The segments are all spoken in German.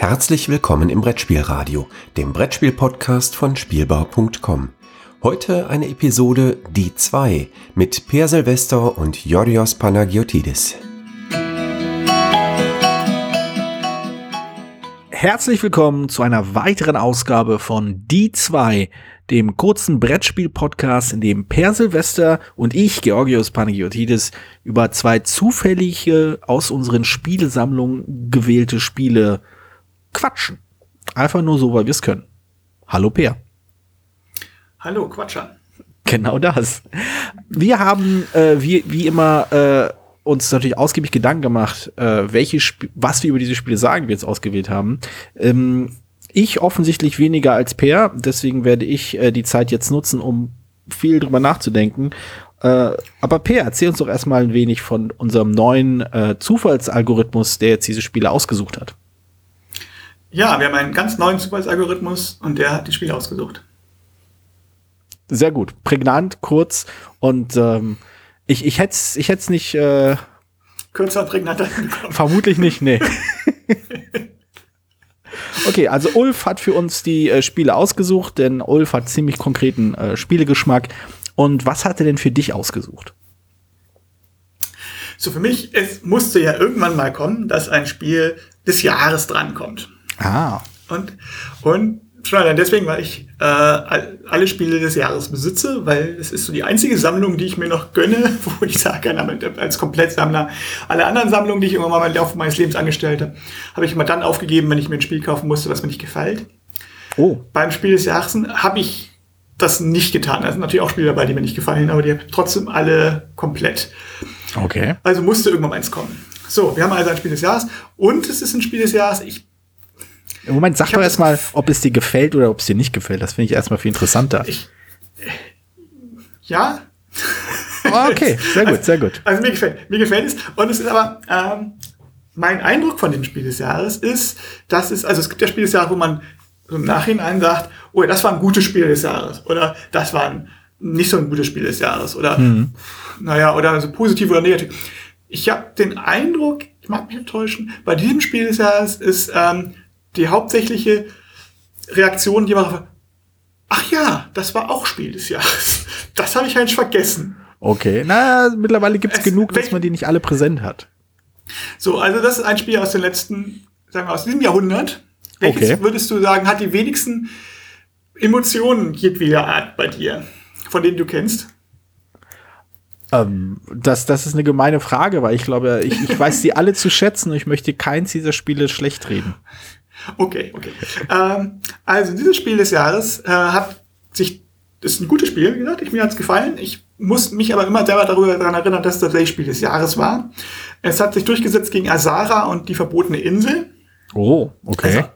Herzlich willkommen im Brettspielradio, dem Brettspiel-Podcast von Spielbau.com. Heute eine Episode Die 2 mit Per Silvester und Yorios Panagiotidis. Herzlich willkommen zu einer weiteren Ausgabe von Die 2, dem kurzen Brettspiel-Podcast, in dem Per Silvester und ich, Georgios Panagiotidis, über zwei zufällige aus unseren Spielesammlungen gewählte Spiele quatschen. Einfach nur so, weil wir es können. Hallo Per. Hallo Quatscher. Genau das. Wir haben äh, wie, wie immer äh, uns natürlich ausgiebig Gedanken gemacht, äh, welche Sp was wir über diese Spiele sagen, wir jetzt ausgewählt haben. Ähm, ich offensichtlich weniger als Per, deswegen werde ich äh, die Zeit jetzt nutzen, um viel drüber nachzudenken. Äh, aber Per, erzähl uns doch erstmal ein wenig von unserem neuen äh, Zufallsalgorithmus, der jetzt diese Spiele ausgesucht hat. Ja, wir haben einen ganz neuen Zufallsalgorithmus und der hat die Spiele ausgesucht. Sehr gut. Prägnant, kurz und ähm, ich, ich hätte es ich hätt's nicht. Äh, Kürzer und prägnanter. Vermutlich nicht, nee. okay, also Ulf hat für uns die äh, Spiele ausgesucht, denn Ulf hat ziemlich konkreten äh, Spielegeschmack. Und was hat er denn für dich ausgesucht? So, für mich, es musste ja irgendwann mal kommen, dass ein Spiel des Jahres drankommt. Ah. Und, und schon allein deswegen, weil ich äh, alle Spiele des Jahres besitze, weil es ist so die einzige Sammlung, die ich mir noch gönne, wo ich kann, als Komplettsammler. Alle anderen Sammlungen, die ich irgendwann mal im Laufe meines Lebens angestellt habe, habe ich immer dann aufgegeben, wenn ich mir ein Spiel kaufen musste, was mir nicht gefällt. Oh. Beim Spiel des Jahres habe ich das nicht getan. Da sind natürlich auch Spiele dabei, die mir nicht gefallen, aber die habe ich trotzdem alle komplett. Okay. Also musste irgendwann eins kommen. So, wir haben also ein Spiel des Jahres und es ist ein Spiel des Jahres. Ich im Moment, sag doch erstmal, ob es dir gefällt oder ob es dir nicht gefällt. Das finde ich erstmal viel interessanter. Ich, ja. Oh, okay, sehr gut, sehr gut. Also, also, mir gefällt, mir gefällt es. Und es ist aber, ähm, mein Eindruck von dem Spiel des Jahres ist, dass es, also es gibt ja Spiel des Jahres, wo man so im Nachhinein sagt, oh, das war ein gutes Spiel des Jahres. Oder das war ein, nicht so ein gutes Spiel des Jahres. Oder, mhm. naja, oder so positiv oder negativ. Ich habe den Eindruck, ich mag mich enttäuschen, bei diesem Spiel des Jahres ist, ähm, die hauptsächliche Reaktion, die war, ach ja, das war auch Spiel des Jahres. Das habe ich eigentlich vergessen. Okay, na, mittlerweile gibt es genug, dass man die nicht alle präsent hat. So, also das ist ein Spiel aus den letzten, sagen wir aus diesem Jahrhundert. Welches okay. würdest du sagen, hat die wenigsten Emotionen jedweder Art bei dir, von denen du kennst? Ähm, das, das ist eine gemeine Frage, weil ich glaube, ich, ich weiß sie alle zu schätzen und ich möchte keins dieser Spiele schlecht reden. Okay, okay. ähm, also dieses Spiel des Jahres äh, hat sich, ist ein gutes Spiel, wie gesagt, ich, mir hat's gefallen. Ich muss mich aber immer selber darüber daran erinnern, dass das tatsächlich Spiel des Jahres war. Es hat sich durchgesetzt gegen Azara und die verbotene Insel. Oh, okay. Also,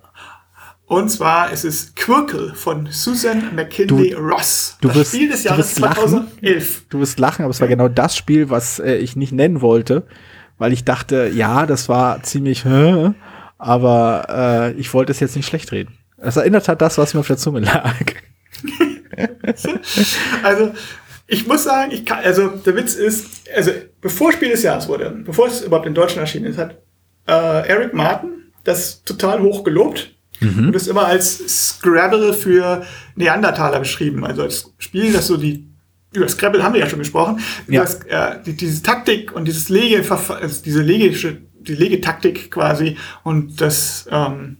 und zwar ist es Quirkel von Susan McKinley du, Ross. Du das wirst, Spiel des Jahres 2011. Lachen. Du wirst lachen, aber es war genau das Spiel, was äh, ich nicht nennen wollte, weil ich dachte, ja, das war ziemlich, hä? Aber äh, ich wollte es jetzt nicht schlecht reden. Es erinnert hat das, was mir auf der Zunge lag. also, ich muss sagen, ich kann, also der Witz ist, also bevor Spiel des Jahres wurde, bevor es überhaupt in Deutschland erschienen ist, hat äh, Eric Martin das total hoch gelobt mhm. und das immer als Scrabble für Neandertaler beschrieben. Also als Spiel, das so die über Scrabble haben wir ja schon gesprochen, ja. Das, äh, die, diese Taktik und dieses Lege, also diese legische die Legetaktik quasi und das ähm,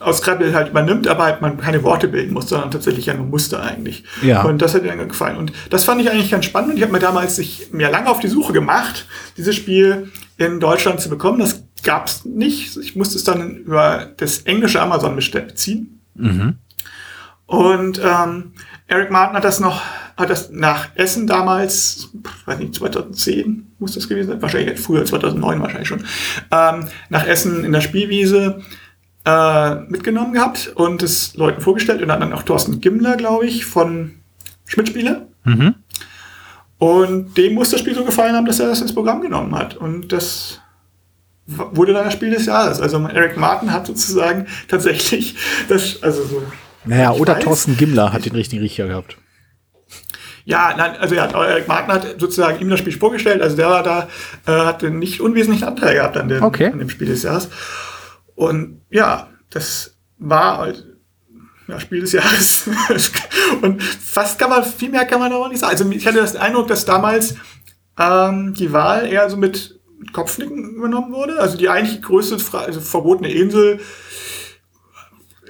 aus Scrabble halt übernimmt, aber halt man keine Worte bilden muss, sondern tatsächlich ja nur Muster eigentlich. Ja. Und das hat mir dann gefallen. Und das fand ich eigentlich ganz spannend. Und ich habe mir damals sich mir lange auf die Suche gemacht, dieses Spiel in Deutschland zu bekommen. Das gab es nicht. Ich musste es dann über das englische Amazon beziehen. Mhm. Und ähm, Eric Martin hat das noch, hat das nach Essen damals, weiß nicht, 2010 muss das gewesen sein, wahrscheinlich früher, 2009 wahrscheinlich schon, ähm, nach Essen in der Spielwiese äh, mitgenommen gehabt und es Leuten vorgestellt und dann auch Thorsten Gimmler, glaube ich, von Schmidt-Spiele. Mhm. Und dem muss das Spiel so gefallen haben, dass er das ins Programm genommen hat. Und das wurde dann das Spiel des Jahres. Also Eric Martin hat sozusagen tatsächlich das, also so naja, oder weiß. Thorsten Gimmler hat den richtigen Riecher gehabt. Ja, nein, also ja, Eric Martin hat sozusagen ihm das Spiel vorgestellt. Also der war da, äh, hat einen nicht unwesentlichen Anteil gehabt an dem, okay. an dem Spiel des Jahres. Und ja, das war halt ja, Spiel des Jahres. und fast kann man, viel mehr kann man aber nicht sagen. Also ich hatte das Eindruck, dass damals ähm, die Wahl eher so mit Kopfnicken übernommen wurde. Also die eigentlich größte Fra also verbotene Insel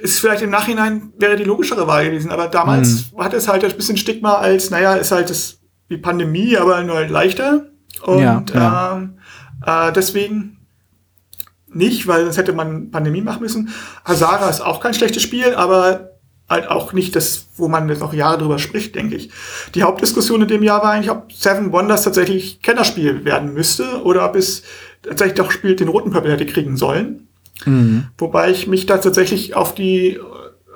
ist vielleicht im Nachhinein wäre die logischere Wahl gewesen, aber damals mhm. hat es halt ein bisschen Stigma als, naja, ist halt das wie Pandemie, aber nur halt leichter. Und ja, ja. Ähm, äh, deswegen nicht, weil sonst hätte man Pandemie machen müssen. Hazara ist auch kein schlechtes Spiel, aber halt auch nicht das, wo man jetzt noch Jahre drüber spricht, denke ich. Die Hauptdiskussion in dem Jahr war eigentlich, ob Seven Wonders tatsächlich Kennerspiel werden müsste oder ob es tatsächlich doch spielt den roten Purple hätte kriegen sollen. Mhm. Wobei ich mich da tatsächlich auf die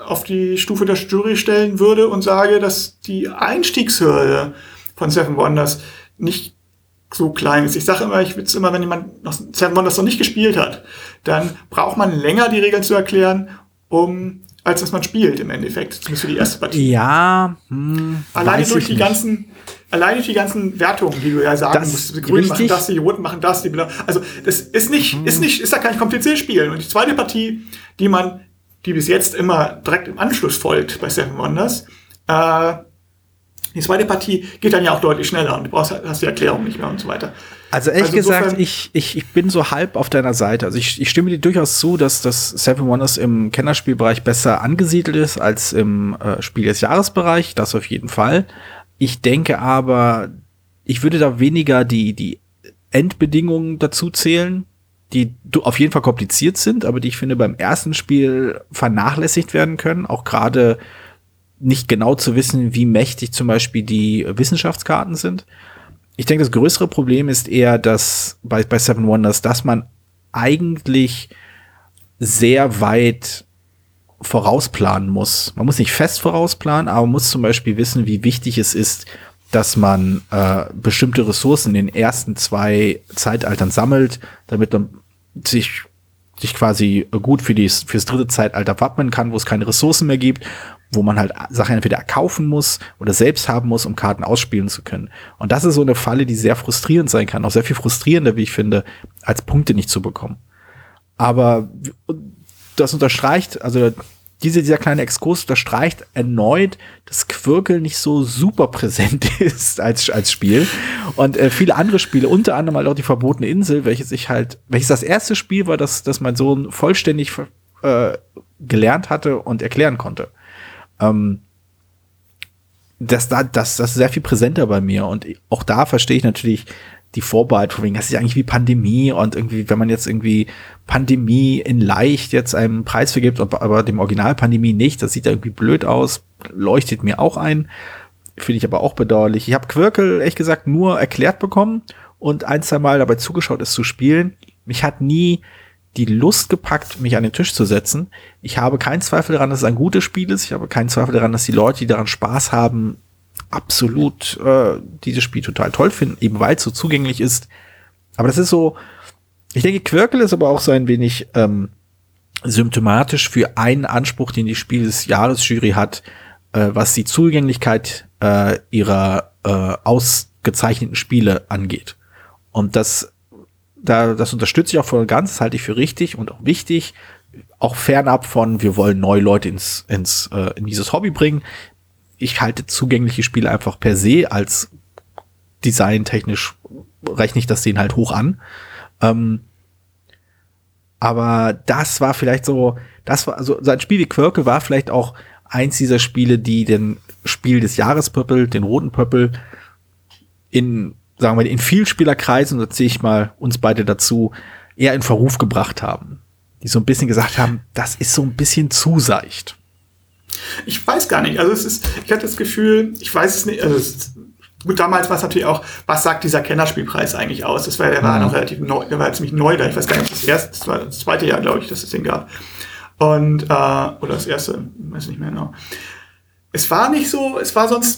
auf die Stufe der Jury stellen würde und sage, dass die Einstiegshürde von Seven Wonders nicht so klein ist. Ich sage immer, ich witze immer, wenn jemand noch Seven Wonders noch nicht gespielt hat, dann braucht man länger die Regeln zu erklären, um als dass man spielt im Endeffekt, zumindest für die erste Partie. Ja, hm, alleine durch die nicht. ganzen, alleine durch die ganzen Wertungen, die du ja sagen das musst, die Grünen machen das, die Roten machen das, die Blau. Also das ist nicht, hm. ist nicht, ist ja kein kompliziertes Spiel. Und die zweite Partie, die man, die bis jetzt immer direkt im Anschluss folgt bei Seven Wonders, äh, die zweite Partie geht dann ja auch deutlich schneller und du brauchst, hast die Erklärung nicht mehr und so weiter. Also ehrlich also gesagt, ich, ich, ich bin so halb auf deiner Seite. Also ich, ich stimme dir durchaus zu, dass das Seven Wonders im Kennerspielbereich besser angesiedelt ist als im äh, Spiel des Jahresbereich. Das auf jeden Fall. Ich denke aber, ich würde da weniger die, die Endbedingungen dazu zählen, die auf jeden Fall kompliziert sind, aber die ich finde beim ersten Spiel vernachlässigt werden können. Auch gerade nicht genau zu wissen, wie mächtig zum Beispiel die Wissenschaftskarten sind. Ich denke, das größere Problem ist eher, dass bei, bei Seven Wonders, dass man eigentlich sehr weit vorausplanen muss. Man muss nicht fest vorausplanen, aber man muss zum Beispiel wissen, wie wichtig es ist, dass man äh, bestimmte Ressourcen in den ersten zwei Zeitaltern sammelt, damit man sich sich quasi gut für die, fürs dritte Zeitalter wappnen kann, wo es keine Ressourcen mehr gibt wo man halt Sachen entweder erkaufen muss oder selbst haben muss, um Karten ausspielen zu können. Und das ist so eine Falle, die sehr frustrierend sein kann, auch sehr viel frustrierender, wie ich finde, als Punkte nicht zu bekommen. Aber das unterstreicht, also diese, dieser kleine Exkurs unterstreicht erneut, dass Quirkel nicht so super präsent ist als, als Spiel. Und äh, viele andere Spiele, unter anderem halt auch die Verbotene Insel, welches ich halt, welches das erste Spiel war, das, das mein Sohn vollständig äh, gelernt hatte und erklären konnte ähm, das, da, das, das ist sehr viel präsenter bei mir. Und auch da verstehe ich natürlich die Vorbereitung, von wegen, das ist eigentlich wie Pandemie und irgendwie, wenn man jetzt irgendwie Pandemie in leicht jetzt einen Preis vergibt, aber dem Original Pandemie nicht, das sieht ja irgendwie blöd aus, leuchtet mir auch ein. Finde ich aber auch bedauerlich. Ich habe Quirkel, ehrlich gesagt, nur erklärt bekommen und ein, zwei Mal dabei zugeschaut, es zu spielen. Mich hat nie die Lust gepackt, mich an den Tisch zu setzen. Ich habe keinen Zweifel daran, dass es ein gutes Spiel ist. Ich habe keinen Zweifel daran, dass die Leute, die daran Spaß haben, absolut äh, dieses Spiel total toll finden, eben weil es so zugänglich ist. Aber das ist so, ich denke, Quirkel ist aber auch so ein wenig ähm, symptomatisch für einen Anspruch, den die Spiel des Jahresjury hat, äh, was die Zugänglichkeit äh, ihrer äh, ausgezeichneten Spiele angeht. Und das da, das unterstütze ich auch voll und ganz, das halte ich für richtig und auch wichtig. Auch fernab von, wir wollen neue Leute ins, ins, äh, in dieses Hobby bringen. Ich halte zugängliche Spiele einfach per se als designtechnisch rechne ich das denen halt hoch an. Ähm, aber das war vielleicht so, das war, also sein Spiel wie Quirkel war vielleicht auch eins dieser Spiele, die den Spiel des Jahres Pöppel, den roten Pöppel, in sagen wir, in Vielspielerkreisen, da ziehe ich mal uns beide dazu, eher in Verruf gebracht haben. Die so ein bisschen gesagt haben, das ist so ein bisschen zu seicht. Ich weiß gar nicht. Also es ist, ich hatte das Gefühl, ich weiß es nicht, also es gut, damals war es natürlich auch, was sagt dieser Kennerspielpreis eigentlich aus? Das war, der war mhm. noch relativ neu, der war ziemlich neu da. Ich weiß gar nicht, das erste, das war das zweite Jahr, glaube ich, dass es den gab. Und, äh, oder das erste, weiß nicht mehr genau. Es war nicht so, es war sonst ist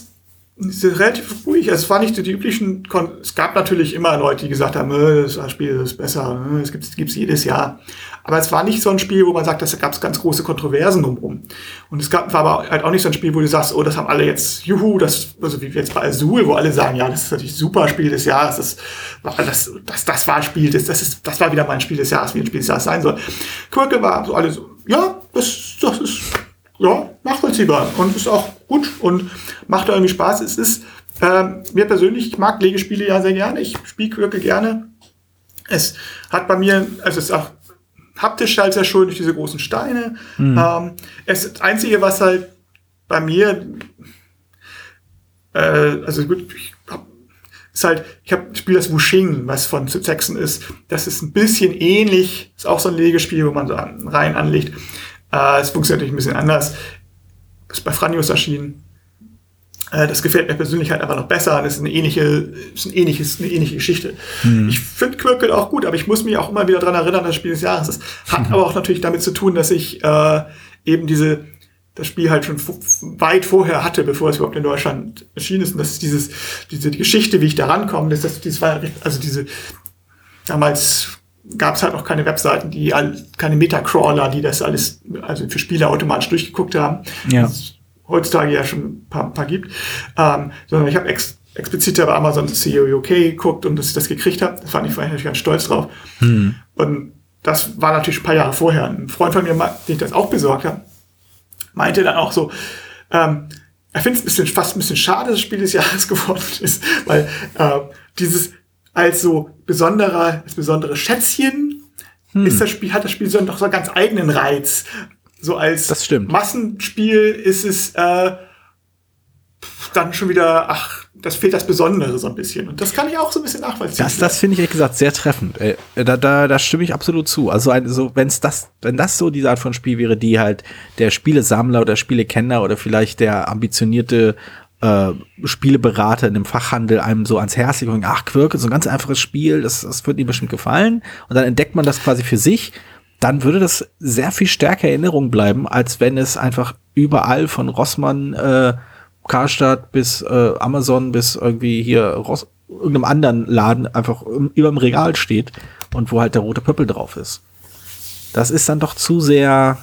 relativ ruhig. Also es war nicht so die üblichen. Kon es gab natürlich immer Leute, die gesagt haben, äh, das Spiel ist besser. Äh, es gibt es jedes Jahr. Aber es war nicht so ein Spiel, wo man sagt, da gab es ganz große Kontroversen drumherum. Und es gab, war aber halt auch nicht so ein Spiel, wo du sagst, oh, das haben alle jetzt, juhu, das, also wie jetzt bei Azul, wo alle sagen, ja, das ist natürlich super Spiel des Jahres, das, das, das, das war ein Spiel des, das ist, das war wieder mein Spiel des Jahres, wie ein Spiel des Jahres sein soll. Quirkel war so alle so, ja, das, das ist ja, nachvollziehbar und ist auch gut und macht irgendwie Spaß. Es ist ähm, mir persönlich, ich mag Legespiele ja sehr gerne, ich spiele wirklich gerne. Es hat bei mir, also es ist auch haptisch halt sehr schön durch diese großen Steine. Mhm. Ähm, es, das Einzige, was halt bei mir, äh, also gut, ich hab, ist halt, ich habe spiele das Wuxing, was von Saxon ist. Das ist ein bisschen ähnlich, ist auch so ein Legespiel, wo man so rein anlegt. Äh, es funktioniert natürlich ein bisschen anders. Ist bei Franius erschienen. Äh, das gefällt mir persönlich halt einfach noch besser. Das ist eine ähnliche, ist ein ähnliches, eine ähnliche Geschichte. Mhm. Ich finde Quirkel auch gut, aber ich muss mich auch immer wieder daran erinnern, dass das Spiel des Jahres ist. Hat mhm. aber auch natürlich damit zu tun, dass ich äh, eben diese das Spiel halt schon weit vorher hatte, bevor es überhaupt in Deutschland erschienen ist. Und das ist dieses, diese die Geschichte, wie ich da rankomme, das, das, war, also diese, damals gab es halt noch keine Webseiten, die keine Metacrawler, die das alles also für Spiele automatisch durchgeguckt haben. Ja. Das heutzutage ja schon ein paar, ein paar gibt. Ähm, sondern ich habe ex explizit bei Amazon CEO UK geguckt und dass ich das gekriegt habe. Das fand ich natürlich ganz stolz drauf. Hm. Und das war natürlich ein paar Jahre vorher. Ein Freund von mir, den ich das auch besorgt habe, meinte dann auch so, ähm, er findet es ein bisschen, fast ein bisschen schade, dass das Spiel des Jahres geworden ist, weil äh, dieses als so besonderer, als besondere Schätzchen hm. ist das Spiel, hat das Spiel so doch so einen ganz eigenen Reiz. So als das stimmt. Massenspiel ist es äh, dann schon wieder, ach, das fehlt das Besondere so ein bisschen. Und das kann ich auch so ein bisschen nachvollziehen. Das, das finde ich ehrlich gesagt sehr treffend. Äh, da, da, da stimme ich absolut zu. Also, ein, so, wenn's das, wenn das so diese Art von Spiel wäre, die halt der Spielesammler oder Spielekenner oder vielleicht der ambitionierte äh, Spieleberater in dem Fachhandel einem so ans Herz legen, ach, Quirke, so ein ganz einfaches Spiel, das, das wird ihm bestimmt gefallen. Und dann entdeckt man das quasi für sich. Dann würde das sehr viel stärker Erinnerung bleiben, als wenn es einfach überall von Rossmann, äh, Karstadt bis äh, Amazon bis irgendwie hier Ross irgendeinem anderen Laden einfach über dem Regal steht und wo halt der rote Pöppel drauf ist. Das ist dann doch zu sehr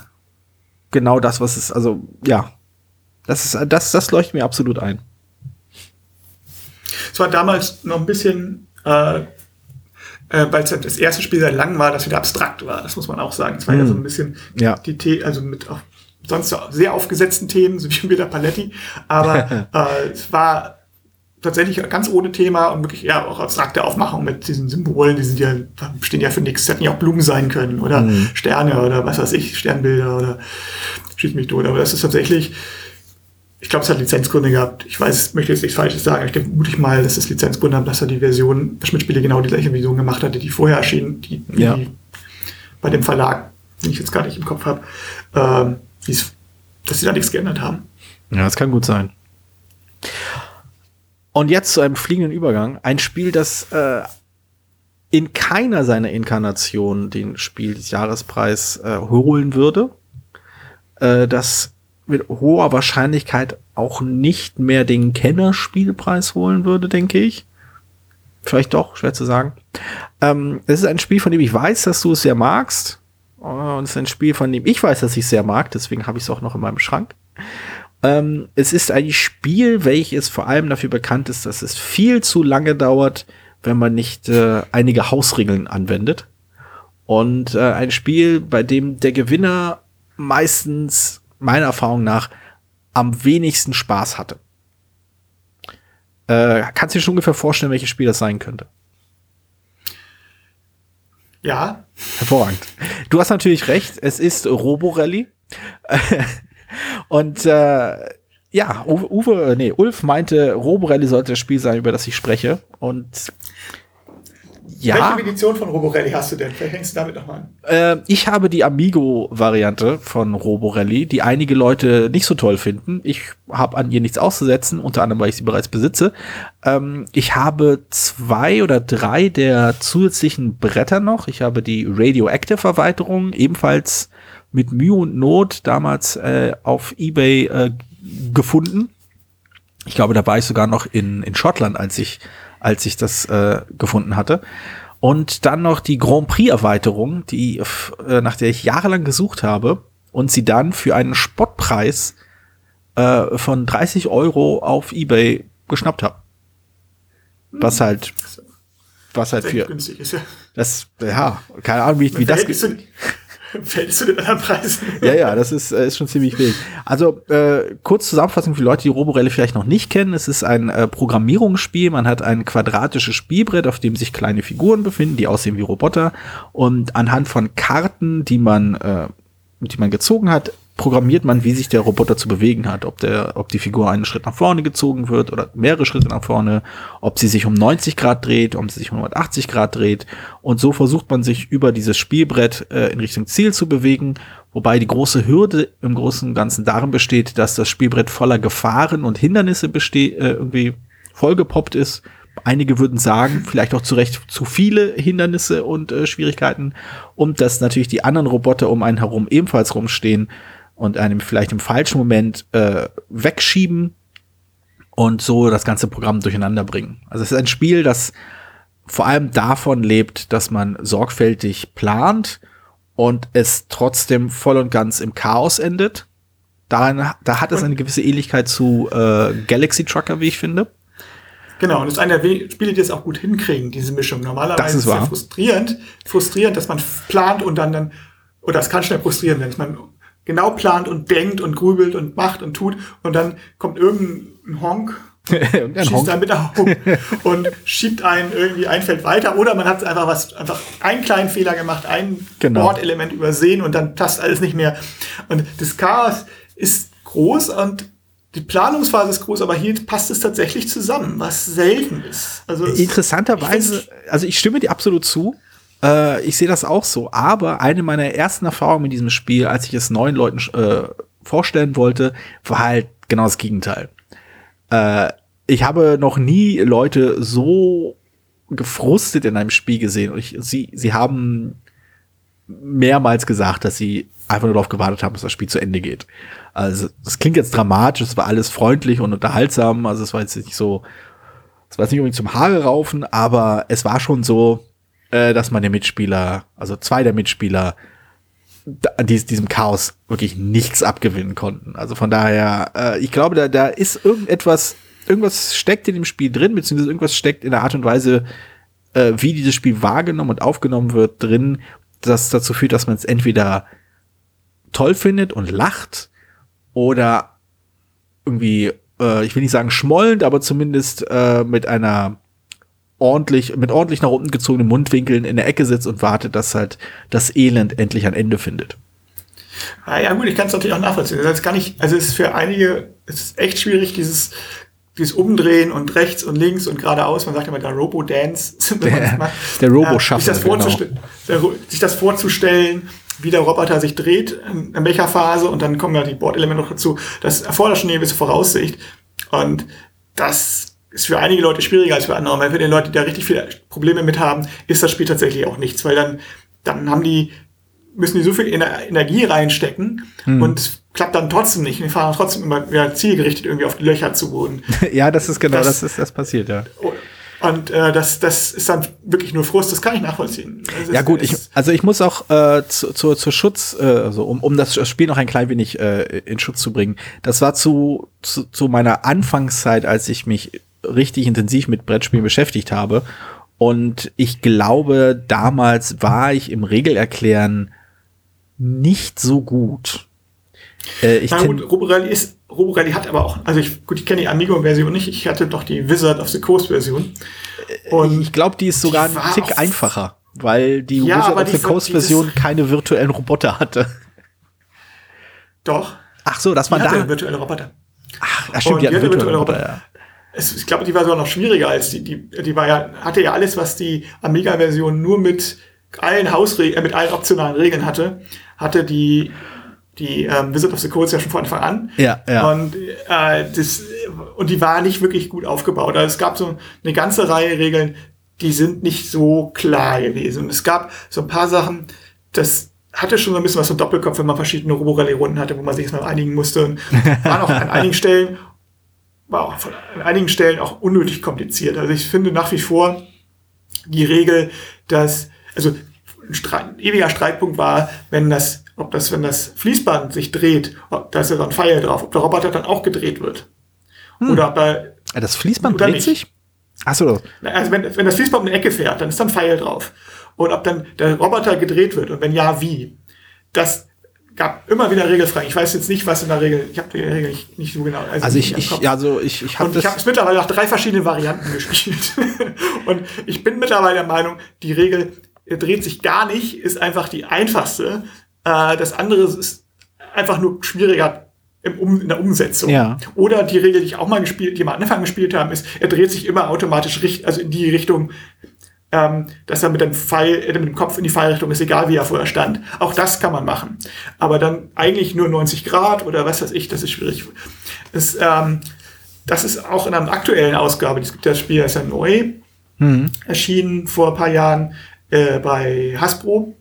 genau das, was es, also ja, das, ist, das, das leuchtet mir absolut ein. Es war damals noch ein bisschen, äh, äh, weil es das erste Spiel seit langem war, das wieder abstrakt war. Das muss man auch sagen. Es war hm. ja so ein bisschen ja. die The also mit auch sonst sehr aufgesetzten Themen, so wie wieder Paletti. Aber äh, es war tatsächlich ganz ohne Thema und wirklich eher auch abstrakte Aufmachung mit diesen Symbolen, die sind ja, stehen ja für nichts, hätten ja auch Blumen sein können oder mhm. Sterne oder was weiß ich, Sternbilder oder schieß mich tot. Aber das ist tatsächlich ich glaube, es hat Lizenzgründe gehabt. Ich weiß, möchte jetzt nichts Falsches sagen. Ich denke mutig mal, dass es Lizenzgründe haben, dass er die Version, das Schmidt-Spiele genau die gleiche Version gemacht hatte, die vorher erschien, die, ja. die bei dem Verlag, den ich jetzt gar nicht im Kopf habe, ähm, dass sie da nichts geändert haben. Ja, das kann gut sein. Und jetzt zu einem fliegenden Übergang. Ein Spiel, das äh, in keiner seiner Inkarnationen den Spiel des Jahrespreis äh, holen würde. Äh, das mit hoher Wahrscheinlichkeit auch nicht mehr den Kennerspielpreis holen würde, denke ich. Vielleicht doch, schwer zu sagen. Ähm, es ist ein Spiel, von dem ich weiß, dass du es sehr magst. Und es ist ein Spiel, von dem ich weiß, dass ich es sehr mag. Deswegen habe ich es auch noch in meinem Schrank. Ähm, es ist ein Spiel, welches vor allem dafür bekannt ist, dass es viel zu lange dauert, wenn man nicht äh, einige Hausregeln anwendet. Und äh, ein Spiel, bei dem der Gewinner meistens meiner Erfahrung nach am wenigsten Spaß hatte. Äh, kannst du dir schon ungefähr vorstellen, welches Spiel das sein könnte? Ja. Hervorragend. Du hast natürlich recht, es ist Roborally. Und äh, ja, Uwe, nee, Ulf meinte, Roborally sollte das Spiel sein, über das ich spreche. Und ja. Welche Edition von Roborelli hast du denn? Vielleicht hängst du damit nochmal an. Äh, ich habe die Amigo-Variante von Roborelli, die einige Leute nicht so toll finden. Ich habe an ihr nichts auszusetzen, unter anderem, weil ich sie bereits besitze. Ähm, ich habe zwei oder drei der zusätzlichen Bretter noch. Ich habe die Radioactive-Erweiterung, ebenfalls mit Mühe und Not damals äh, auf Ebay äh, gefunden Ich glaube, da war ich sogar noch in, in Schottland, als ich, als ich das äh, gefunden hatte. Und dann noch die Grand Prix-Erweiterung, die, äh, nach der ich jahrelang gesucht habe und sie dann für einen Spottpreis äh, von 30 Euro auf Ebay geschnappt habe. Was halt, was halt für, das, ja, keine Ahnung, wie, wie das, Fällt zu den anderen Preisen. ja, ja, das ist, äh, ist schon ziemlich wild. Also äh, kurz Zusammenfassung für Leute, die Roborelle vielleicht noch nicht kennen. Es ist ein äh, Programmierungsspiel. Man hat ein quadratisches Spielbrett, auf dem sich kleine Figuren befinden, die aussehen wie Roboter. Und anhand von Karten, die man, äh, die man gezogen hat, programmiert man, wie sich der Roboter zu bewegen hat, ob der, ob die Figur einen Schritt nach vorne gezogen wird oder mehrere Schritte nach vorne, ob sie sich um 90 Grad dreht, ob sie sich um 180 Grad dreht. Und so versucht man sich über dieses Spielbrett äh, in Richtung Ziel zu bewegen, wobei die große Hürde im Großen und Ganzen darin besteht, dass das Spielbrett voller Gefahren und Hindernisse besteht, äh, irgendwie vollgepoppt ist. Einige würden sagen, vielleicht auch zu Recht zu viele Hindernisse und äh, Schwierigkeiten und dass natürlich die anderen Roboter um einen herum ebenfalls rumstehen und einem vielleicht im falschen Moment äh, wegschieben und so das ganze Programm durcheinander bringen. Also es ist ein Spiel, das vor allem davon lebt, dass man sorgfältig plant und es trotzdem voll und ganz im Chaos endet. Daran, da hat es eine gewisse Ähnlichkeit zu äh, Galaxy Trucker, wie ich finde. Genau, und das ist einer der Spiele, die es auch gut hinkriegen, diese Mischung. Normalerweise Das ist ist es frustrierend, frustrierend, dass man plant und dann, dann oder es kann schnell frustrieren, wenn man genau plant und denkt und grübelt und macht und tut und dann kommt irgendein Honk, schießt Honk. einen mit der Augen und schiebt einen irgendwie ein Feld weiter oder man hat einfach was, einfach einen kleinen Fehler gemacht, ein Genau. Bordelement übersehen und dann passt alles nicht mehr. Und das Chaos ist groß und die Planungsphase ist groß, aber hier passt es tatsächlich zusammen, was selten ist. Also es- Interessanterweise, also ich stimme dir absolut zu. Äh, ich sehe das auch so. Aber eine meiner ersten Erfahrungen mit diesem Spiel, als ich es neuen Leuten äh, vorstellen wollte, war halt genau das Gegenteil. Äh, ich habe noch nie Leute so gefrustet in einem Spiel gesehen. Und ich, sie, sie haben mehrmals gesagt, dass sie einfach nur darauf gewartet haben, dass das Spiel zu Ende geht. Also, das klingt jetzt dramatisch, es war alles freundlich und unterhaltsam, also es war jetzt nicht so, es war jetzt nicht unbedingt zum Haare raufen, aber es war schon so, äh, dass meine Mitspieler, also zwei der Mitspieler, an dies, diesem Chaos wirklich nichts abgewinnen konnten. Also von daher, äh, ich glaube, da, da ist irgendetwas, irgendwas steckt in dem Spiel drin, beziehungsweise irgendwas steckt in der Art und Weise, äh, wie dieses Spiel wahrgenommen und aufgenommen wird, drin, das dazu führt, dass man es entweder toll findet und lacht oder irgendwie, äh, ich will nicht sagen schmollend, aber zumindest äh, mit einer ordentlich, mit ordentlich nach unten gezogenen Mundwinkeln in der Ecke sitzt und wartet, dass halt das Elend endlich ein Ende findet. Ah, ja gut, ich kann es natürlich auch nachvollziehen. Das kann ich, also es ist für einige, es ist echt schwierig, dieses, dieses Umdrehen und rechts und links und geradeaus, man sagt immer der Robo-Dance. Der- der Äh, Robo-Shuffle, sich, das Ro- sich das vorzustellen, wie der Roboter sich dreht, in, in welcher Phase und dann kommen ja die Bordelemente noch dazu. Das erfordert schon eine gewisse Voraussicht und das ist für einige Leute schwieriger als für andere, weil für die Leute, die da richtig viele Probleme mit haben, ist das Spiel tatsächlich auch nichts, weil dann, dann haben die müssen die so viel Ener Energie reinstecken und es klappt dann trotzdem nicht. Die fahren trotzdem immer wieder zielgerichtet irgendwie auf die Löcher zu Boden. ja, das ist genau, das, Das- ist das passiert, ja. Und äh, das, das ist dann wirklich nur Frust, das kann ich nachvollziehen. Das Ja ist- gut, ich, also ich muss auch äh, zu, zu, zu Schutz, äh, also um, um das Spiel noch ein klein wenig äh, in Schutz zu bringen. Das war zu, zu, zu meiner Anfangszeit, als ich mich richtig intensiv mit Brettspielen beschäftigt habe. Und ich glaube, damals war ich im Regelerklären nicht so gut. Äh, ich Na gut, Roborelli ist, Roborelli hat aber auch, also ich, gut, ich kenne die Amigo-Version nicht, ich hatte doch die Wizard of the Coast-Version. Und ich glaube, die ist sogar ein Tick einfacher, weil die Ja, Wizard of the die- Coast dieses- Version keine virtuellen Roboter hatte. doch, Ach so, das war da. virtuelle Roboter. Ach, stimmt, Und die die hatten hatte virtuelle virtuelle Roboter, Roboter. Es, ich glaube, die war sogar noch schwieriger als die, die, die war ja, hatte ja alles, was die Amiga-Version nur mit allen Hausregeln, äh, mit allen optionalen Regeln hatte, hatte die, die ähm, Wizard of the Coast ja schon von Anfang an. Ja, ja. Und, äh, das, und die war nicht wirklich gut aufgebaut. Also es gab so eine ganze Reihe Regeln, die sind nicht so klar gewesen. Und es gab so ein paar Sachen, das hatte schon so ein bisschen was von Doppelkopf, wenn man verschiedene Roborelli-Runden hatte, wo man sich erstmal einigen musste. Und waren auch an einigen Stellen war auch von, an einigen Stellen auch unnötig kompliziert. Also ich finde nach wie vor die Regel, dass, also ein, Streit, ein ewiger Streitpunkt war, wenn das, ob das, wenn das Fließband sich dreht, ob, da ist ja so ein Pfeil drauf, ob der Roboter dann auch gedreht wird. Hm. Oder ob er, Das Fließband dreht nicht. sich? Achso. Also wenn, wenn das Fließband um eine Ecke fährt, dann ist da ein Pfeil drauf. Und ob dann der Roboter gedreht wird und wenn ja, wie. Das gab immer wieder Regelfragen. Ich weiß jetzt nicht, was in der Regel, ich habe die Regel nicht, nicht so genau. Also ich, im ich, ja, also ich, ich habe ich habe es mittlerweile nach drei verschiedenen Varianten gespielt. und ich bin mittlerweile der Meinung, die Regel dreht sich gar nicht, ist einfach die einfachste. Äh, das andere ist einfach nur schwieriger im um, in der Umsetzung. Ja. Oder die Regel, die ich auch mal gespielt, die wir am Anfang gespielt haben, ist, er dreht sich immer automatisch richt, also in die Richtung, ähm, dass er mit dem Pfeil, äh, mit dem Kopf in die Pfeilrichtung ist, egal wie er vorher stand. Auch das kann man machen. Aber dann eigentlich nur 90 Grad oder was weiß ich, das ist schwierig. Das, ähm, das ist auch in einer aktuellen Ausgabe, es gibt das Spiel, das ist ja neu, Hm, erschienen vor ein paar Jahren äh, bei Hasbro.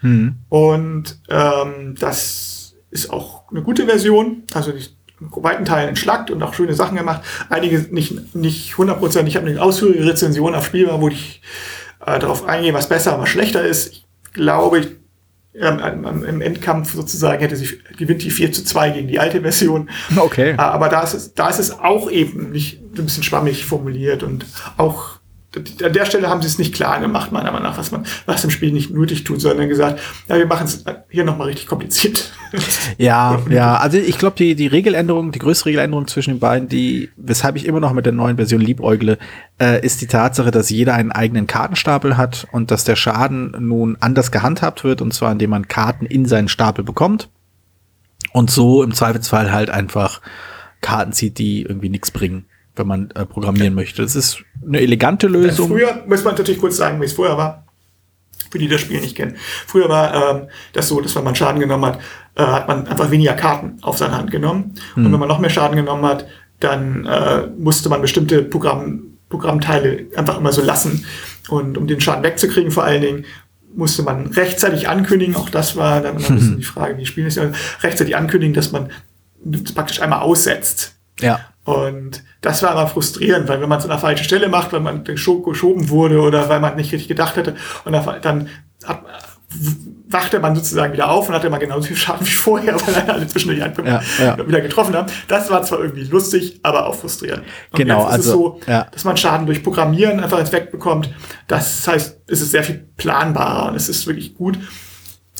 hm. Und ähm, das ist auch eine gute Version. Also die weiten Teilen entschlackt und auch schöne Sachen gemacht. Einige nicht, nicht 100%. Ich habe eine ausführliche Rezension auf Spielbar, wo ich äh, darauf eingehe, was besser, was schlechter ist. Ich glaube, ich, ähm, im Endkampf sozusagen hätte sie, gewinnt die 4 zu 2 gegen die alte Version. Okay. Äh, Aber da ist, es, da ist es auch eben nicht ein bisschen schwammig formuliert und auch an der Stelle haben sie es nicht klar gemacht, meiner Meinung nach, was man, was im Spiel nicht nötig tut, sondern gesagt, ja, wir machen es hier nochmal richtig kompliziert. Ja, ja, also ich glaube, die, die Regeländerung, die größte Regeländerung zwischen den beiden, die, weshalb ich immer noch mit der neuen Version liebäugle, äh, ist die Tatsache, dass jeder einen eigenen Kartenstapel hat und dass der Schaden nun anders gehandhabt wird, und zwar indem man Karten in seinen Stapel bekommt und so im Zweifelsfall halt einfach Karten zieht, die irgendwie nichts bringen, wenn man äh, programmieren möchte. Das ist eine elegante Lösung. Früher, muss man natürlich kurz sagen, wie es vorher war, für die das Spiel nicht kennen. Früher war ähm, das so, dass wenn man Schaden genommen hat, äh, hat man einfach weniger Karten auf seine Hand genommen. Und wenn man noch mehr Schaden genommen hat, dann äh, musste man bestimmte Programm, Programmteile einfach immer so lassen. Und um den Schaden wegzukriegen vor allen Dingen, musste man rechtzeitig ankündigen, auch das war dann ein bisschen die Frage, wie spielen es ja, rechtzeitig ankündigen, dass man praktisch einmal aussetzt. Ja. Und das war aber frustrierend, weil wenn man es an der falschen Stelle macht, weil man gescho- geschoben wurde oder weil man nicht richtig gedacht hätte, und dann hat, wachte man sozusagen wieder auf und hatte mal genauso viel Schaden wie vorher, weil dann alle zwischendurch einen Ja, ja. wieder getroffen haben. Das war zwar irgendwie lustig, aber auch frustrierend. Und Genau, jetzt ist es also, so, ja. dass man Schaden durch Programmieren einfach jetzt wegbekommt. Das heißt, es ist sehr viel planbarer und es ist wirklich gut.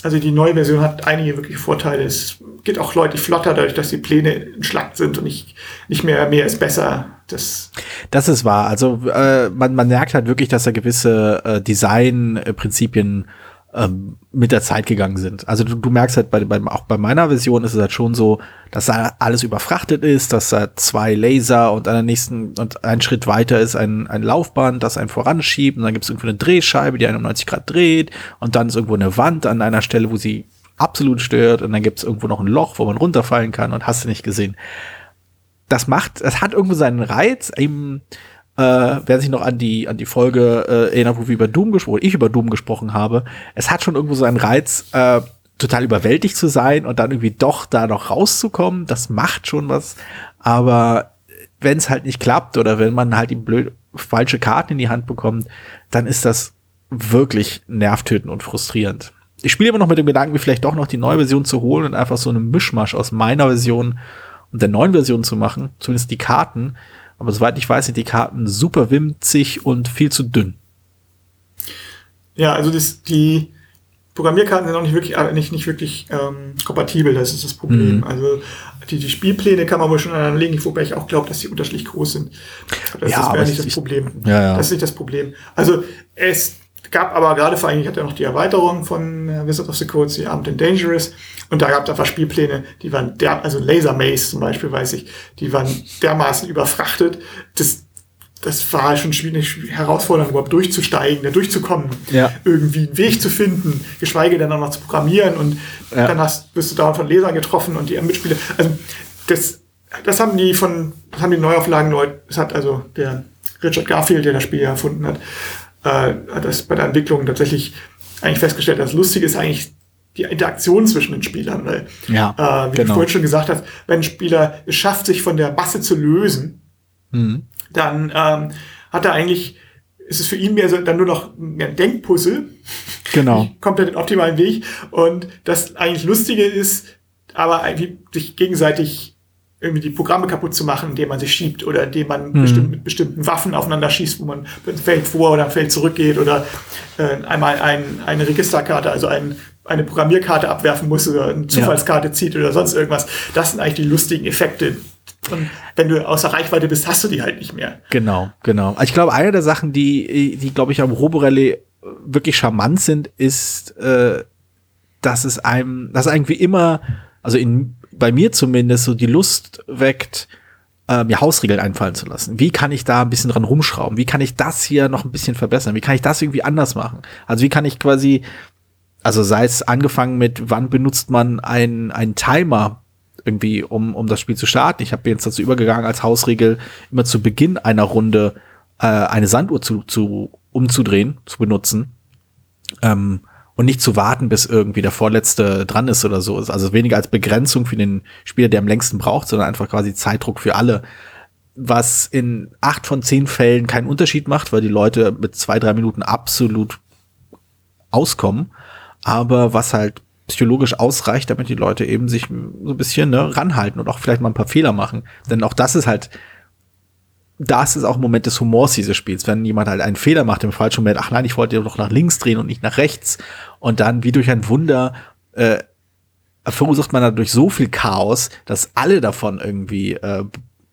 Also die neue Version hat einige wirklich Vorteile. Es geht auch deutlich flotter, dadurch, dass die Pläne entschlackt sind und nicht, nicht mehr mehr ist besser. Das Das ist wahr. Also äh, man, man merkt halt wirklich, dass da gewisse äh, Design-Prinzipien ähm, mit der Zeit gegangen sind. Also du, du merkst halt bei, bei, auch bei meiner Version ist es halt schon so, dass da alles überfrachtet ist, dass da zwei Laser und an der nächsten und ein Schritt weiter ist ein, ein Laufband, das einen voranschiebt und dann gibt es irgendwo eine Drehscheibe, die einen um 90 Grad dreht und dann ist irgendwo eine Wand an einer Stelle, wo sie absolut stört und dann gibt es irgendwo noch ein Loch, wo man runterfallen kann und hast du nicht gesehen das macht, das hat irgendwo seinen Reiz. Eben, äh, wer sich noch an die, an die Folge äh, erinnert, wo wir über Doom gesprochen, ich über Doom gesprochen habe, es hat schon irgendwo seinen Reiz, äh, total überwältigt zu sein und dann irgendwie doch da noch rauszukommen. Das macht schon was. Aber wenn es halt nicht klappt oder wenn man halt die blöd falsche Karten in die Hand bekommt, dann ist das wirklich nervtötend und frustrierend. Ich spiele immer noch mit dem Gedanken, mir vielleicht doch noch die neue Version zu holen und einfach so einen Mischmasch aus meiner Version und der neuen Version zu machen, zumindest die Karten. Aber soweit ich weiß, sind die Karten super winzig und viel zu dünn. Ja, also das, die Programmierkarten sind auch nicht wirklich, äh, nicht, nicht wirklich ähm, kompatibel, das ist das Problem. Mhm. Also die, die Spielpläne kann man wohl schon anlegen, wobei ich auch glaube, dass die unterschiedlich groß sind. Aber Das, Ja, das aber nicht das ist- Problem. Ja, ja. Das ist nicht das Problem. Also es gab aber gerade vor allem, ich hatte ja noch die Erweiterung von äh, Wizard of the Coast, die Armed and Dangerous, und da gab es einfach Spielpläne, die waren der, also Laser Maze zum Beispiel, weiß ich, die waren dermaßen überfrachtet, das das war schon schwierig, herausfordernd, überhaupt durchzusteigen, da durchzukommen, Ja. irgendwie einen Weg zu finden, geschweige denn auch noch zu programmieren und Ja. dann hast, bist du dauernd von Lesern getroffen und die Mitspieler. Also das, das haben die von, das haben die Neuauflagen Leute, das hat also der Richard Garfield, der das Spiel erfunden hat, äh, hat das bei der Entwicklung tatsächlich eigentlich festgestellt, dass lustig ist eigentlich die Interaktion zwischen den Spielern, weil Ja, äh, wie genau. du vorhin schon gesagt hast, wenn ein Spieler es schafft, sich von der Masse zu lösen, mhm. dann ähm, hat er eigentlich, ist es für ihn mehr so dann nur noch mehr ein Denkpuzzle. Genau. Komplett den optimalen Weg. Und das eigentlich Lustige ist, aber eigentlich sich gegenseitig irgendwie die Programme kaputt zu machen, indem man sich schiebt oder indem man mhm. bestimmt, mit bestimmten Waffen aufeinander schießt, wo man ein Feld vor oder ein Feld zurückgeht oder äh, einmal ein, eine Registerkarte, also ein, eine Programmierkarte abwerfen muss oder eine Zufallskarte ja. zieht oder sonst irgendwas. Das sind eigentlich die lustigen Effekte. Und wenn du außer Reichweite bist, hast du die halt nicht mehr. Genau, genau. Ich glaube, eine der Sachen, die, die glaube ich, am Roborelli wirklich charmant sind, ist, äh, dass es einem, dass irgendwie immer, also in bei mir zumindest so die Lust weckt, äh, mir Hausregeln einfallen zu lassen. Wie kann ich da ein bisschen dran rumschrauben? Wie kann ich das hier noch ein bisschen verbessern? Wie kann ich das irgendwie anders machen? Also wie kann ich quasi, also sei es angefangen mit, wann benutzt man einen, einen Timer irgendwie, um, um das Spiel zu starten. Ich habe jetzt dazu übergegangen, als Hausregel immer zu Beginn einer Runde äh, eine Sanduhr zu, zu umzudrehen, zu benutzen. Ähm, und nicht zu warten, bis irgendwie der Vorletzte dran ist oder so. Also weniger als Begrenzung für den Spieler, der am längsten braucht, sondern einfach quasi Zeitdruck für alle. Was in acht von zehn Fällen keinen Unterschied macht, weil die Leute mit zwei, drei Minuten absolut auskommen. Aber was halt psychologisch ausreicht, damit die Leute eben sich so ein bisschen ne, ranhalten und auch vielleicht mal ein paar Fehler machen. Denn auch das ist halt das ist auch ein Moment des Humors dieses Spiels, wenn jemand halt einen Fehler macht im falschen Moment, ach nein, ich wollte doch nach links drehen und nicht nach rechts. Und dann wie durch ein Wunder äh, verursacht man dadurch so viel Chaos, dass alle davon irgendwie äh,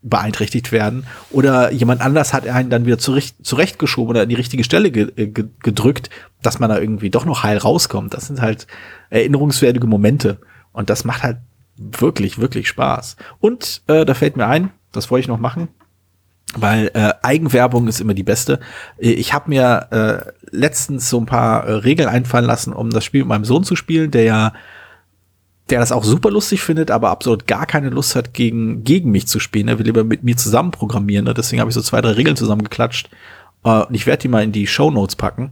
beeinträchtigt werden. Oder jemand anders hat einen dann wieder zurecht, zurechtgeschoben oder in die richtige Stelle ge äh, ge gedrückt, dass man da irgendwie doch noch heil rauskommt. Das sind halt erinnerungswürdige Momente. Und das macht halt wirklich, wirklich Spaß. Und äh, da fällt mir ein, das wollte ich noch machen, weil äh, Eigenwerbung ist immer die beste. Äh, ich habe mir äh, letztens so ein paar äh, Regeln einfallen lassen, um das Spiel mit meinem Sohn zu spielen, der ja der das auch super lustig findet, aber absolut gar keine Lust hat, gegen, gegen mich zu spielen. Er will lieber mit mir zusammen programmieren. Ne? Deswegen habe ich so zwei, drei Regeln zusammengeklatscht. Äh, und ich werde die mal in die Show Notes packen.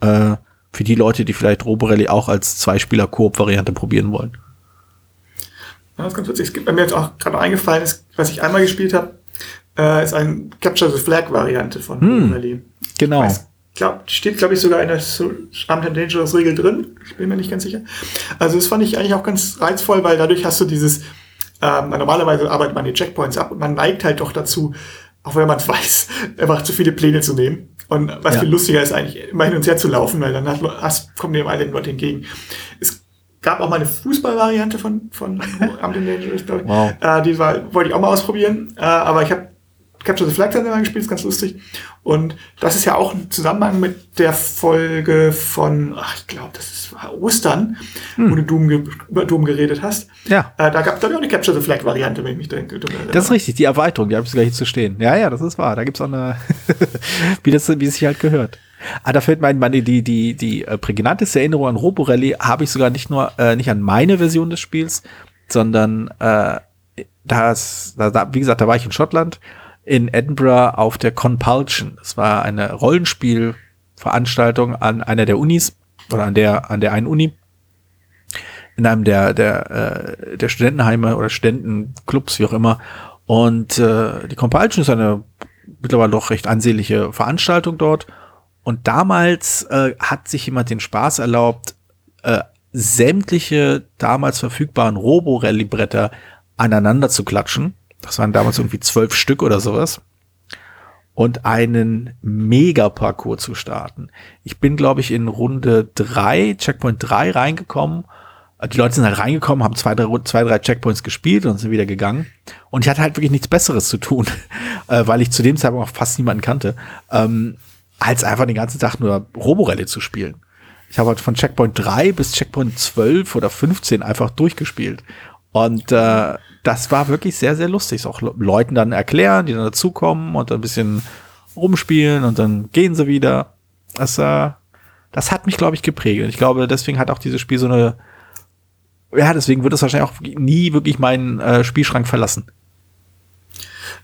Äh, für die Leute, die vielleicht Roborelli auch als Zwei-Spieler-Koop-Variante probieren wollen. Ja, das ist ganz witzig. Es gibt bei mir jetzt auch gerade eingefallen, ist, was ich einmal gespielt habe, äh, ist ein Capture the Flag Variante von hm, Rally. Genau. Ich glaub, steht, glaube ich, sogar in der Armed and Dangerous Regel drin. Ich bin mir nicht ganz sicher. Also das fand ich eigentlich auch ganz reizvoll, weil dadurch hast du dieses, ähm, normalerweise arbeitet man die Checkpoints ab und man neigt halt doch dazu, auch wenn man es weiß, einfach zu viele Pläne zu nehmen. Und was ja. viel lustiger ist eigentlich, immer hin und her zu laufen, weil dann hast, kommen dem alle Leute entgegen. Es gab auch mal eine Fußballvariante von, von Armed and Dangerous, glaube ich. Wow. Äh, die war, wollte ich auch mal ausprobieren. Äh, aber ich habe Capture the Flag hat er gespielt, ist ganz lustig. Und das ist ja auch ein Zusammenhang mit der Folge von, ach, ich glaube, das ist Ostern, hm. wo du Doom über Doom geredet hast. Ja. Äh, da gab es, auch eine Capture the Flag Variante, wenn ich mich denke. Das ist richtig, die Erweiterung, die habe ich sogar hier zu stehen. Ja, ja, das ist wahr. Da gibt's auch eine, wie das, wie es sich halt gehört. Ah, da fällt mir ein, meine, die, die, die äh, prägnanteste Erinnerung an Roborelli habe ich sogar nicht nur, äh, nicht an meine Version des Spiels, sondern, äh, das, da, wie gesagt, da war ich in Schottland in Edinburgh auf der Compulsion. Das war eine Rollenspielveranstaltung an einer der Unis oder an der an der einen Uni. In einem der der äh, der Studentenheime oder Studentenclubs wie auch immer. Und äh, die Compulsion ist eine mittlerweile doch recht ansehnliche Veranstaltung dort. Und damals äh, hat sich jemand den Spaß erlaubt äh, sämtliche damals verfügbaren Robo-Rallye-Bretter aneinander zu klatschen das waren damals irgendwie zwölf Stück oder sowas. Und einen Mega-Parcours zu starten. Ich bin, glaube ich, in Runde drei, Checkpoint drei reingekommen. Die Leute sind halt reingekommen, haben zwei, drei, zwei, drei Checkpoints gespielt und sind wieder gegangen. Und ich hatte halt wirklich nichts Besseres zu tun, äh, weil ich zu dem Zeitpunkt auch fast niemanden kannte, ähm, als einfach den ganzen Tag nur Roborelle zu spielen. Ich habe halt von Checkpoint 3 bis Checkpoint 12 oder 15 einfach durchgespielt. Und äh, das war wirklich sehr, sehr lustig. Auch Leuten dann erklären, die dann dazukommen und ein bisschen rumspielen und dann gehen sie wieder. Das, äh, das hat mich, glaube ich, geprägt. Und ich glaube, deswegen hat auch dieses Spiel so eine, ja, deswegen wird es wahrscheinlich auch nie wirklich meinen äh, Spielschrank verlassen.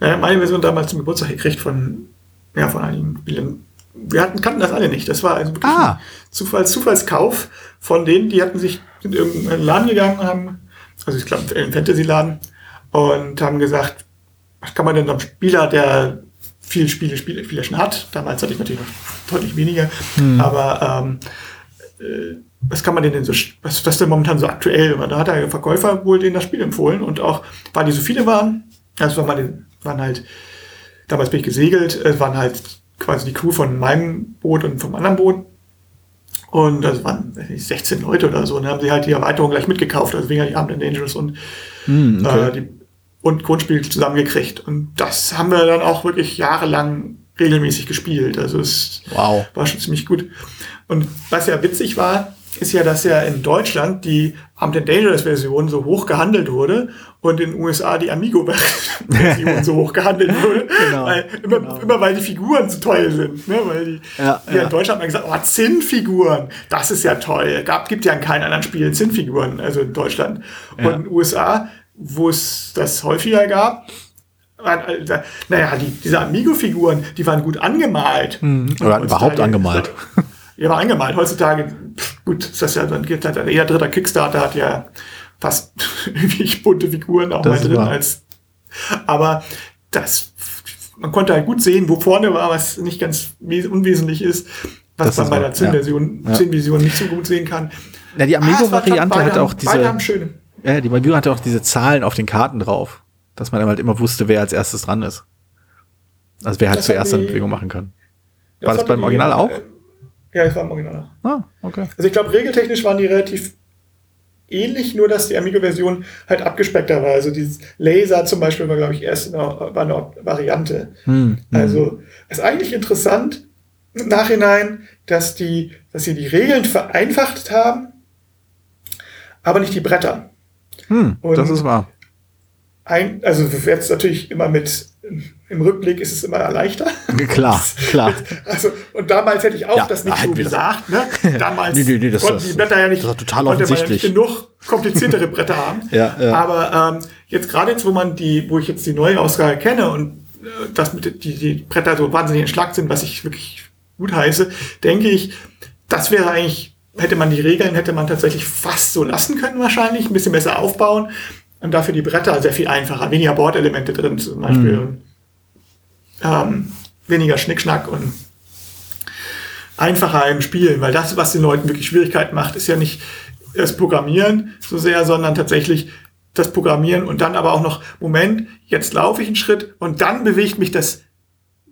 Ja, meine Version damals zum Geburtstag gekriegt von, ja, von einigen Spielen. Wir hatten, kannten das alle nicht. Das war also wirklich ah. ein Zufalls, Zufallskauf von denen, die hatten sich in irgendeinen Laden gegangen und haben, also ich glaube, im Fantasy-Laden, und haben gesagt, was kann man denn am Spieler, der viel Spiele, Spiele, Spiele schon hat, damals hatte ich natürlich noch deutlich weniger, hm. aber ähm, äh, was kann man denn, denn so, was, was denn momentan so aktuell? Da hat der Verkäufer wohl denen das Spiel empfohlen und auch, weil die so viele waren, also waren, waren halt, damals bin ich gesegelt, es waren halt quasi die Crew von meinem Boot und vom anderen Boot. Und das waren 16 Leute oder so. Und dann haben sie halt die Erweiterung gleich mitgekauft, also wegen die Armed Dangerous und, mm, okay. äh, die, und Grundspiel zusammengekriegt. Und das haben wir dann auch wirklich jahrelang regelmäßig gespielt. Also es wow. war schon ziemlich gut. Und was ja witzig war, ist ja, dass ja in Deutschland die Armed Dangerous Version so hoch gehandelt wurde und in den USA die Amigo Version so hoch gehandelt wurde. Genau, weil, immer, genau. immer weil die Figuren so toll sind. Ne? Weil die, ja, ja. in Deutschland haben gesagt, oh, Zinnfiguren, das ist ja toll. Gab, gibt ja in keinen anderen Spielen Zinnfiguren, also in Deutschland. Ja. Und in den USA, wo es das häufiger gab, äh, naja, die, diese Amigo-Figuren, die waren gut angemalt. Mhm. Oder überhaupt angemalt. Ja, war angemalt. Heutzutage, pff, gut, ist das ja, dann gibt halt, jeder dritte Kickstarter hat ja fast irgendwie bunte Figuren auch das mal drin als, aber das, man konnte halt gut sehen, wo vorne war, was nicht ganz unwesentlich ist, was das man bei der Zinnversion, ja. Zinnvision nicht so gut sehen kann. Ja, die Amigo-Variante ah, hat auch diese, beide haben schöne. Ja, die Amigo hatte auch diese Zahlen auf den Karten drauf, dass man halt immer wusste, wer als erstes dran ist. Also wer halt das zuerst eine Bewegung machen kann. War das, das beim Original auch? Ja, es war im Original. Ah, okay. Also ich glaube, regeltechnisch waren die relativ ähnlich, nur dass die Amigo-Version halt abgespeckter war. Also dieses Laser zum Beispiel war, glaube ich, erst eine, war eine Variante. Hm, hm. also ist eigentlich interessant im Nachhinein, dass die, dass sie die Regeln vereinfacht haben, aber nicht die Bretter. Hm, das ist wahr. Ein, also jetzt natürlich immer mit im Rückblick ist es immer leichter. Klar, klar. Also, und damals hätte ich auch ja, das nicht so gesagt. Ne? Damals nee, nee, nee, das, konnten die Blätter ja nicht, das total offensichtlich. Ja nicht genug kompliziertere Bretter haben. ja, ja. Aber ähm, jetzt gerade jetzt, wo man die, wo ich jetzt die neue Ausgabe kenne und äh, dass mit die, die Bretter so wahnsinnig entschlackt sind, was ich wirklich gut heiße, denke ich, das wäre eigentlich, hätte man die Regeln, hätte man tatsächlich fast so lassen können wahrscheinlich, ein bisschen besser aufbauen und dafür die Bretter sehr viel einfacher, weniger Bordelemente drin zum Beispiel. Mhm. Ähm, weniger Schnickschnack und einfacher im Spielen, weil das, was den Leuten wirklich Schwierigkeiten macht, ist ja nicht das Programmieren so sehr, sondern tatsächlich das Programmieren und dann aber auch noch, Moment, jetzt laufe ich einen Schritt und dann bewegt mich das,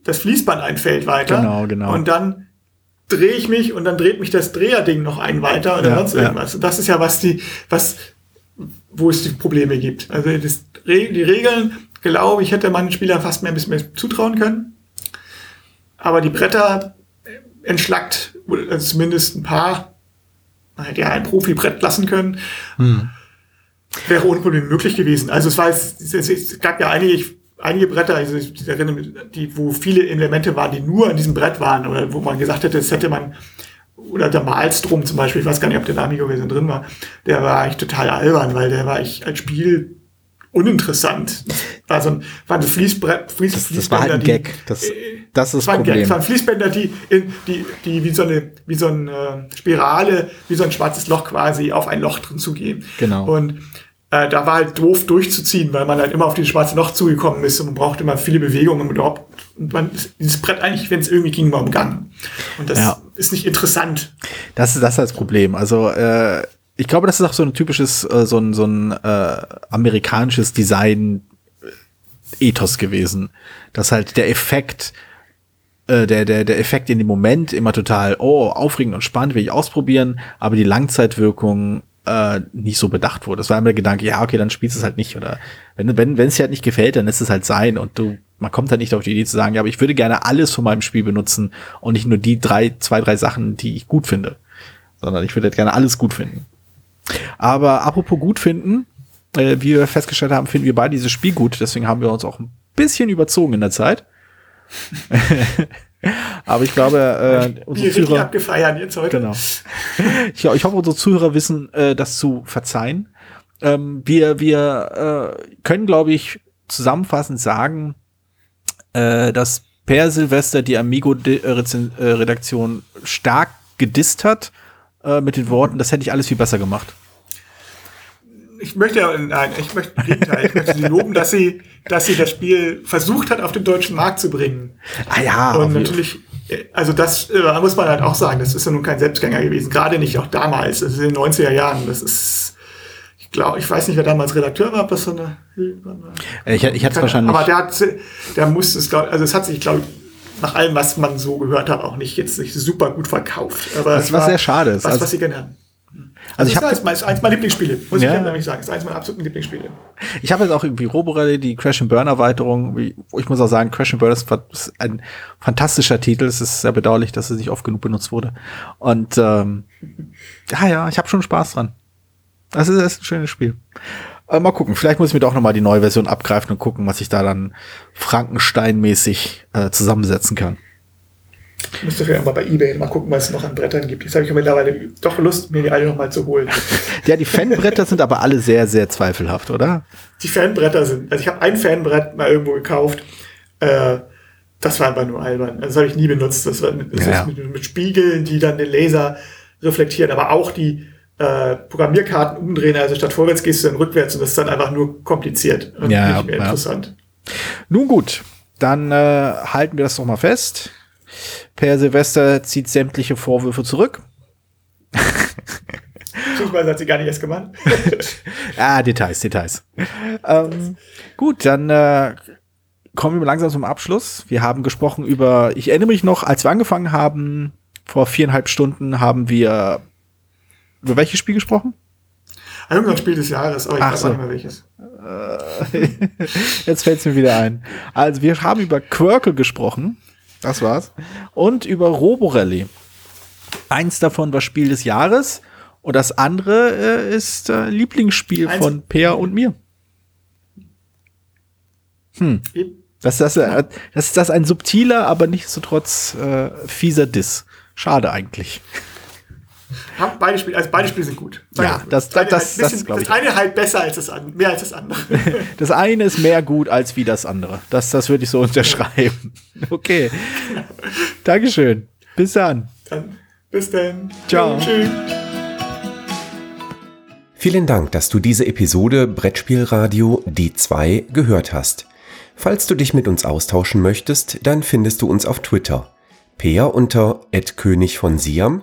das Fließband ein Feld weiter. Genau, genau. Und dann drehe ich mich und dann dreht mich das Dreherding noch ein weiter oder ja, sonst irgendwas. Ja. Und das ist ja, was die, was wo es die Probleme gibt. Also das, die Regeln, glaube ich, hätte man den Spielern fast mehr ein bisschen mehr zutrauen können. Aber die Bretter entschlackt, also zumindest ein paar, man hätte ja ein Profi-Brett lassen können. Hm. Wäre ohne Probleme möglich gewesen. Also es war es, es gab ja einige, einige Bretter, also ich erinnere mich, die, wo viele Elemente waren, die nur an diesem Brett waren oder wo man gesagt hätte, das hätte man oder der Malstrom zum Beispiel, ich weiß gar nicht, ob der Amigo-Version drin war, der war eigentlich total albern, weil der war eigentlich als Spiel uninteressant. War so ein, waren so Fließbrett, Fließ, das, das war halt ein Gag. Das, äh, das ist das Problem. Gag. Das waren Fließbänder, die, die, die wie so eine, wie so eine Spirale, wie so ein schwarzes Loch quasi auf ein Loch drin zu gehen. Genau. Und äh, da war halt doof durchzuziehen, weil man halt immer auf dieses schwarze Loch zugekommen ist und man braucht immer viele Bewegungen und überhaupt, und man, dieses Brett eigentlich, wenn es irgendwie ging, war umgangen. Und das ja. ist nicht interessant. Das ist das, ist das Problem. Also, äh, ich glaube, das ist auch so ein typisches, äh, so ein, so ein äh, amerikanisches Design-Ethos gewesen. Dass halt der Effekt, äh, der, der, der Effekt in dem Moment immer total, oh, aufregend und spannend, will ich ausprobieren, aber die Langzeitwirkung äh, nicht so bedacht wurde. Das war immer der Gedanke, ja, okay, dann spielst du es halt nicht. Oder wenn, wenn, wenn es dir halt nicht gefällt, dann lässt es halt sein und du, man kommt halt nicht auf die Idee zu sagen, ja, aber ich würde gerne alles von meinem Spiel benutzen und nicht nur die drei, zwei, drei Sachen, die ich gut finde. Sondern ich würde halt gerne alles gut finden. Aber apropos gut finden, äh, wie wir festgestellt haben, finden wir beide dieses Spiel gut. Deswegen haben wir uns auch ein bisschen überzogen in der Zeit. Aber ich glaube, äh, unsere Zuhörer abgefeiert jetzt heute. Genau. Ich, ich hoffe, unsere Zuhörer wissen, äh, das zu verzeihen. Ähm, wir wir äh, können, glaube ich, zusammenfassend sagen, äh, dass Per Silvester die Amigo-Redaktion stark gedisst hat äh, mit den Worten, das hätte ich alles viel besser gemacht. Ich möchte ja, nein, ich möchte im Gegenteil, ich möchte sie loben, dass sie, dass sie das Spiel versucht hat, auf den deutschen Markt zu bringen. Ah ja. Und natürlich, äh, also das äh, muss man halt auch sagen, das ist ja nun kein Selbstgänger gewesen, gerade nicht auch damals, ist in den 90er Jahren, das ist, ich glaube, ich weiß nicht, wer damals Redakteur war, ob das so eine, ich, ich hatte es wahrscheinlich. Aber der hat, der musste es, glaub, also es hat sich, glaube ich, nach allem, was man so gehört hat, auch nicht jetzt nicht super gut verkauft. Aber das war sehr schade. Was, also, was sie gerne haben. Also ich das habe ist eins, eins meiner Lieblingsspiele, muss Ja. ich nämlich sagen. Das ist eins meiner absoluten Lieblingsspiele. Ich habe jetzt auch irgendwie Roborally, die Crash and Burn Erweiterung. Ich muss auch sagen, Crash and Burn ist ist ein fantastischer Titel. Es ist sehr bedauerlich, dass es nicht oft genug benutzt wurde. Und ähm, ja, ja, ich habe schon Spaß dran. Das ist, das ist ein schönes Spiel. Äh, mal gucken, vielleicht muss ich mir doch noch mal die neue Version abgreifen und gucken, was ich da dann Frankenstein-mäßig äh, zusammensetzen kann. Ich müsste vielleicht mal bei Ebay mal gucken, was es noch an Brettern gibt. Jetzt habe ich mittlerweile doch Lust, mir die alle noch mal zu holen. Ja, die Fanbretter sind aber alle sehr, sehr zweifelhaft, oder? Die Fanbretter sind, also ich habe ein Fanbrett mal irgendwo gekauft. Äh, das war einfach nur albern. Das habe ich nie benutzt. Das war mit, das Ja, mit, mit Spiegeln, die dann den Laser reflektieren, aber auch die äh, Programmierkarten umdrehen. Also statt vorwärts gehst du dann rückwärts und das ist dann einfach nur kompliziert und Ja, nicht mehr ja. interessant. Nun gut, dann äh, halten wir das doch mal fest. Per Silvester zieht sämtliche Vorwürfe zurück. Beziehungsweise hat sie gar nicht erst gemacht. Ah, Details, Details. Ähm, gut, dann äh, kommen wir langsam zum Abschluss. Wir haben gesprochen über, ich erinnere mich noch, als wir angefangen haben, vor viereinhalb Stunden haben wir über welches Spiel gesprochen? Irgendein Spiel des Jahres, aber ich Ach weiß so. nicht mehr welches. Jetzt fällt es mir wieder ein. Also wir haben über Quirkle gesprochen. Das war's. Und über Roborally. Eins davon war Spiel des Jahres und das andere äh, ist äh, Lieblingsspiel Eins- von Peer und mir. Das, das, äh, das ist das ein subtiler, aber nichtsdestotrotz äh, fieser Diss. Schade eigentlich. Hab beide Spiele, also beide Spiele sind gut. Ja, das- eine das- halt das bisschen- glaub ich. das eine halt besser als das andere, mehr als das andere. Das eine ist mehr gut als wie das andere. Das, das würde ich so unterschreiben. Okay. Dankeschön. Bis dann. Dann bis dann. Ciao. Tschüss. Vielen Dank, dass du diese Episode Brettspielradio Die 2 gehört hast. Falls du dich mit uns austauschen möchtest, dann findest du uns auf Twitter. Peer unter König von Siam,